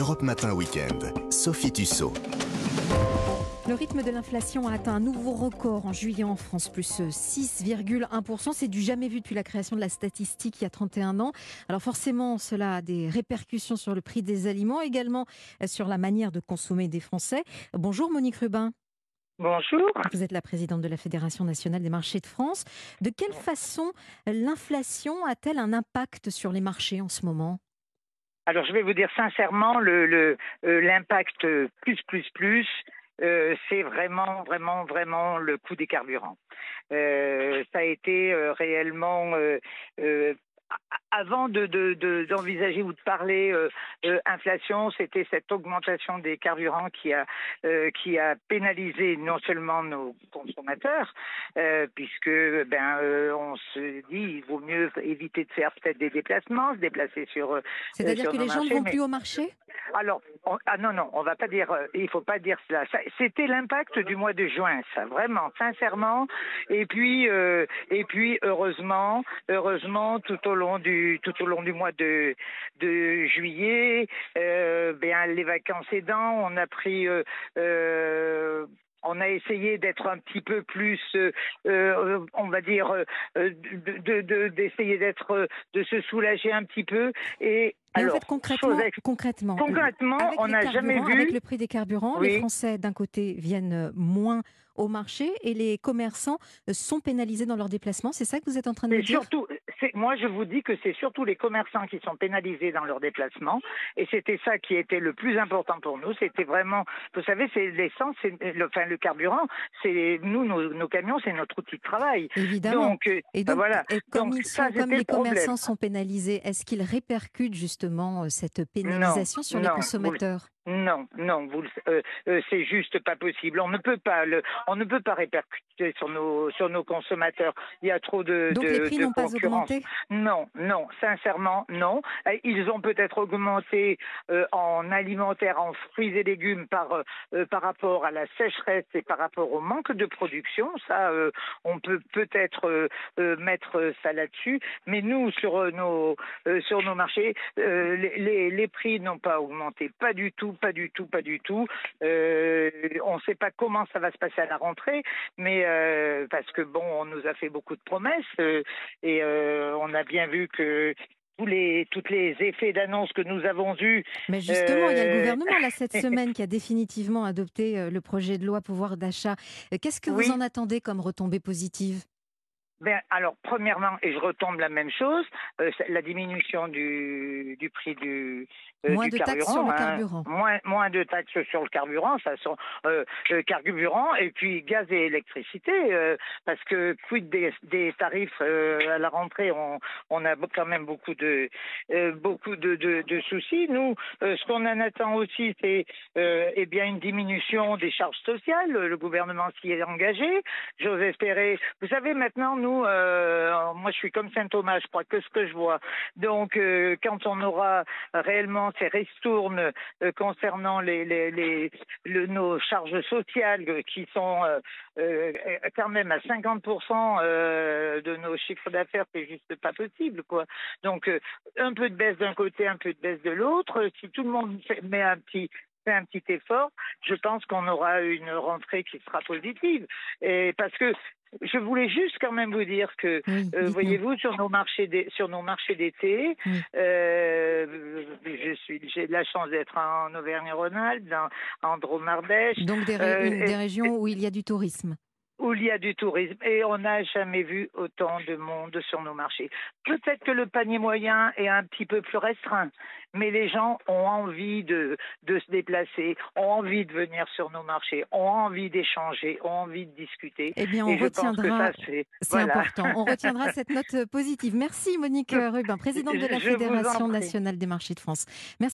Europe Matin Weekend. Sophie Tussaud. Le rythme de l'inflation a atteint un nouveau record en juillet en France, plus 6,1%. C'est du jamais vu depuis la création de la statistique il y a 31 ans. Alors forcément, cela a des répercussions sur le prix des aliments, également sur la manière de consommer des Français. Bonjour Monique Rubin. Bonjour. Vous êtes la présidente de la Fédération nationale des marchés de France. De quelle façon l'inflation a-t-elle un impact sur les marchés en ce moment? Alors je vais vous dire sincèrement, l'impact le, le, plus, plus, plus, euh, c'est vraiment, vraiment, vraiment le coût des carburants. Euh, ça a été euh, réellement avant d'envisager de, de, ou de parler euh, euh, inflation, c'était cette augmentation des carburants qui a, euh, qui a pénalisé non seulement nos consommateurs, puisque ben on se dit il vaut mieux éviter de faire peut-être des déplacements, se déplacer sur. C'est-à-dire que les gens ne vont mais- plus au marché? Alors, on- ah non, non, on va pas dire, euh, il faut pas dire cela. C'était l'impact du mois de juin, ça, vraiment, sincèrement. Et puis, euh, et puis, heureusement, heureusement, tout au long du, tout au long du mois de, de juillet, euh, ben, les vacances aidant, on a pris, euh, euh, on a essayé d'être un petit peu plus, euh, euh, on va dire, euh, de- de- de- d'essayer d'être, de se soulager un petit peu. Et Mais alors, en fait, concrètement, concrètement, Concrètement, on n'a jamais vu. Avec le prix des carburants, Oui. les Français, d'un côté, viennent moins au marché et les commerçants sont pénalisés dans leurs déplacements. C'est ça que vous êtes en train de me dire? surtout, moi je vous dis que c'est surtout les commerçants qui sont pénalisés dans leurs déplacements, et c'était ça qui était le plus important pour nous. C'était vraiment, vous savez, c'est l'essence, c'est le, enfin le carburant, c'est nous, nos, nos camions, c'est notre outil de travail. Évidemment. Donc, euh, et donc, voilà. et comme, Donc, ils ça, sont, comme c'était les problème. commerçants sont pénalisés, est-ce qu'ils répercutent justement euh, cette pénalisation sur les non, consommateurs? Non, non, euh, euh, c'est juste pas possible. On ne peut pas le, on ne peut pas répercuter sur nos, sur nos consommateurs. Il y a trop de, Donc de, les prix de n'ont pas concurrence. augmenté? Non, non, sincèrement, non. Euh, Ils ont peut-être augmenté euh, en alimentaire, en fruits et légumes par, par rapport à la sécheresse et par rapport au manque de production. Ça, euh, on peut peut-être euh, euh, mettre ça là-dessus. Mais nous, sur nos, euh, sur nos marchés, euh, les, les, les prix n'ont pas augmenté. Pas du tout, pas du tout, pas du tout. Euh, on ne sait pas comment ça va se passer à la rentrée, mais euh, parce que bon, on nous a fait beaucoup de promesses. euh, et on a bien vu que tous les, toutes les effets d'annonce que nous avons eus, Mais justement, il y a le gouvernement là cette semaine qui a définitivement adopté le projet de loi pouvoir d'achat. Qu'est-ce que Oui. vous en attendez comme retombée positive? Ben, alors premièrement, et je retombe la même chose, euh, la diminution du, du prix du, euh, Moins du de taxes carburant, sur le hein. carburant. Moins, moins de taxes sur le carburant, ça sont euh, euh, carburant et puis gaz et électricité, euh, parce que quid des, des tarifs euh, à la rentrée, on, on a quand même beaucoup de euh, beaucoup de, de, de soucis. Nous, euh, ce qu'on en attend aussi, c'est euh, eh bien une diminution des charges sociales. Le gouvernement s'y est engagé. J'ose espérer. Vous savez, maintenant, nous, euh, moi, je suis comme Saint Thomas. Je crois que ce que je vois. Donc, euh, quand on aura réellement ces ristournes euh, concernant nos charges sociales qui sont quand même à 50% euh, de nos chiffres d'affaires, c'est juste pas possible. Donc, un peu de baisse d'un côté, un peu de baisse de l'autre. Si tout le monde met un petit fait un petit effort, je pense qu'on aura une rentrée qui sera positive. Et parce que je voulais juste quand même vous dire que Oui, euh, voyez-vous, sur nos marchés sur nos marchés d'été, Oui. euh, je suis j'ai de la chance d'être en Auvergne-Rhône-Alpes, en Drôme-Ardèche, Donc des, ré- euh, des régions où il y a du tourisme. Où il y a du tourisme et on n'a jamais vu autant de monde sur nos marchés. Peut-être que le panier moyen est un petit peu plus restreint, mais les gens ont envie de, de se déplacer, ont envie de venir sur nos marchés, ont envie d'échanger, ont envie de discuter. Eh bien, on et retiendra. c'est voilà. important. On retiendra cette note positive. Merci Monique Rubin, présidente de la Fédération nationale des marchés de France. Merci.